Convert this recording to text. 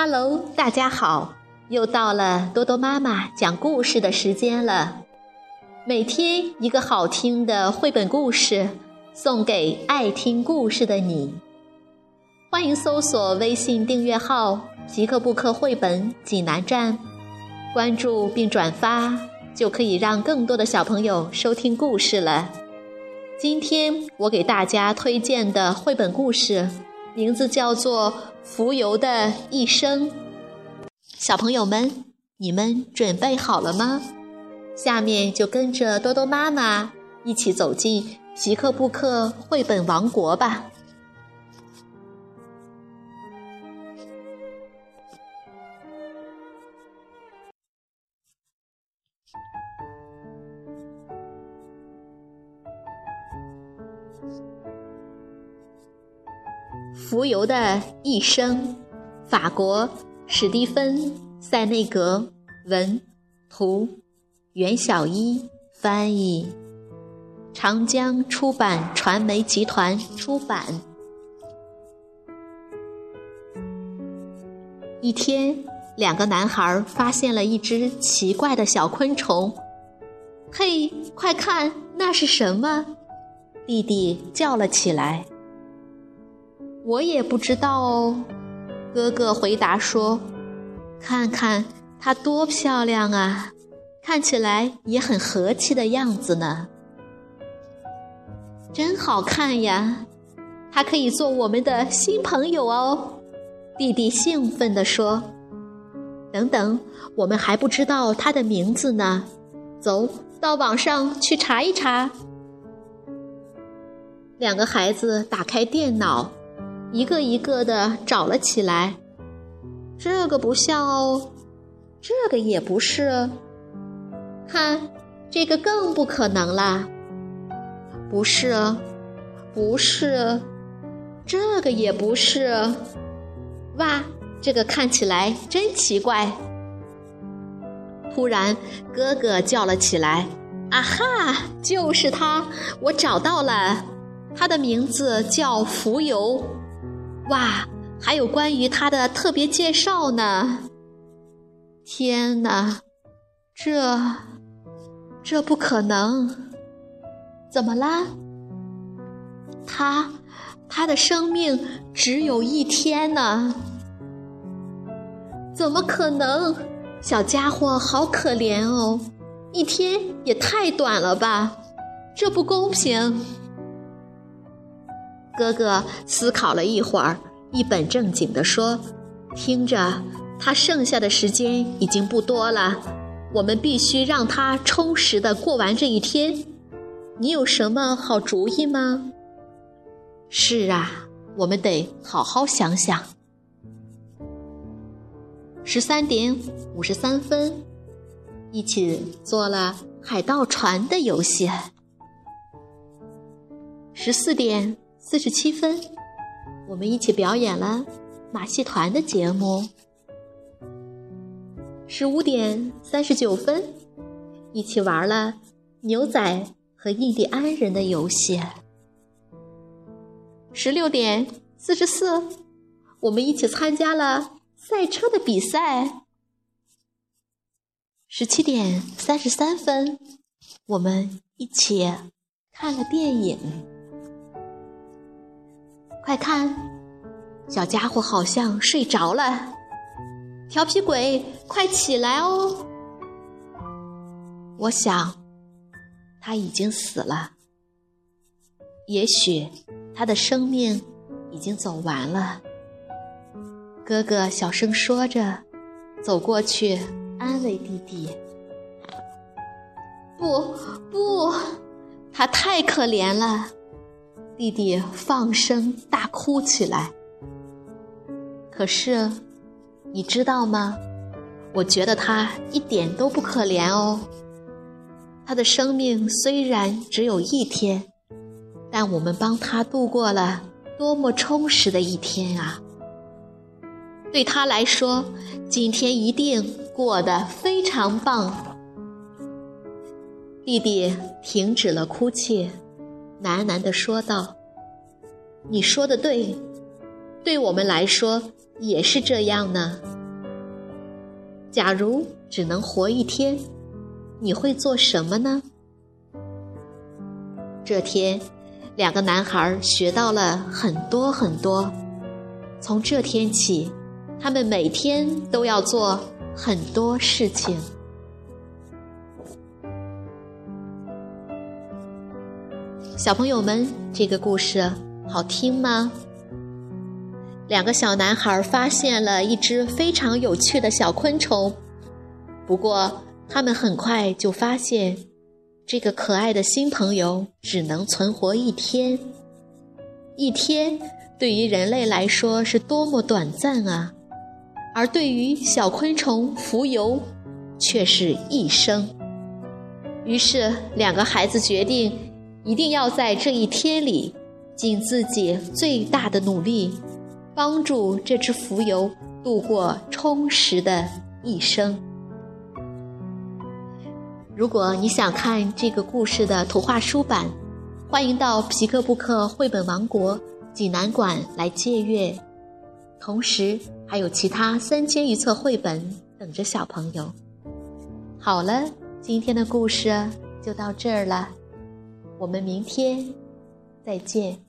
Hello，大家好，又到了多多妈妈讲故事的时间了。每天一个好听的绘本故事，送给爱听故事的你。欢迎搜索微信订阅号“皮克布克绘本济南站”，关注并转发，就可以让更多的小朋友收听故事了。今天我给大家推荐的绘本故事。名字叫做《浮游的一生》，小朋友们，你们准备好了吗？下面就跟着多多妈妈一起走进皮克布克绘本王国吧。浮游的一生，法国史蒂芬·塞内格文，图，袁小一翻译，长江出版传媒集团出版。一天，两个男孩发现了一只奇怪的小昆虫。嘿，快看，那是什么？弟弟叫了起来。我也不知道哦，哥哥回答说：“看看它多漂亮啊，看起来也很和气的样子呢，真好看呀！它可以做我们的新朋友哦。”弟弟兴奋地说：“等等，我们还不知道它的名字呢，走到网上去查一查。”两个孩子打开电脑。一个一个的找了起来，这个不像哦，这个也不是，看这个更不可能啦，不是，不是，这个也不是，哇，这个看起来真奇怪。突然，哥哥叫了起来：“啊哈，就是他，我找到了，他的名字叫浮游。”哇，还有关于他的特别介绍呢！天哪，这这不可能！怎么啦？他他的生命只有一天呢？怎么可能？小家伙好可怜哦，一天也太短了吧？这不公平！哥哥思考了一会儿，一本正经地说：“听着，他剩下的时间已经不多了，我们必须让他充实的过完这一天。你有什么好主意吗？”“是啊，我们得好好想想。”十三点五十三分，一起做了海盗船的游戏。十四点。四十七分，我们一起表演了马戏团的节目。十五点三十九分，一起玩了牛仔和印第安人的游戏。十六点四十四，我们一起参加了赛车的比赛。十七点三十三分，我们一起看了电影。快看，小家伙好像睡着了。调皮鬼，快起来哦！我想他已经死了，也许他的生命已经走完了。哥哥小声说着，走过去安慰弟弟：“不，不，他太可怜了。”弟弟放声大哭起来。可是，你知道吗？我觉得他一点都不可怜哦。他的生命虽然只有一天，但我们帮他度过了多么充实的一天啊！对他来说，今天一定过得非常棒。弟弟停止了哭泣。喃喃地说道：“你说的对，对我们来说，也是这样呢？假如只能活一天，你会做什么呢？这天，两个男孩学到了很多很多。从这天起，他们每天都要做很多事情。小朋友们，这个故事好听吗？两个小男孩发现了一只非常有趣的小昆虫，不过他们很快就发现，这个可爱的新朋友只能存活一天。一天对于人类来说是多么短暂啊，而对于小昆虫浮游，却是一生。于是，两个孩子决定，一定要在这一天里，尽自己最大的努力。帮助这只蜉蝣度过充实的一生。如果你想看这个故事的图画书版，欢迎到皮克布克绘本王国济南馆来借阅。同时，还有其他三千余册绘本等着小朋友。好了，今天的故事就到这儿了，我们明天再见。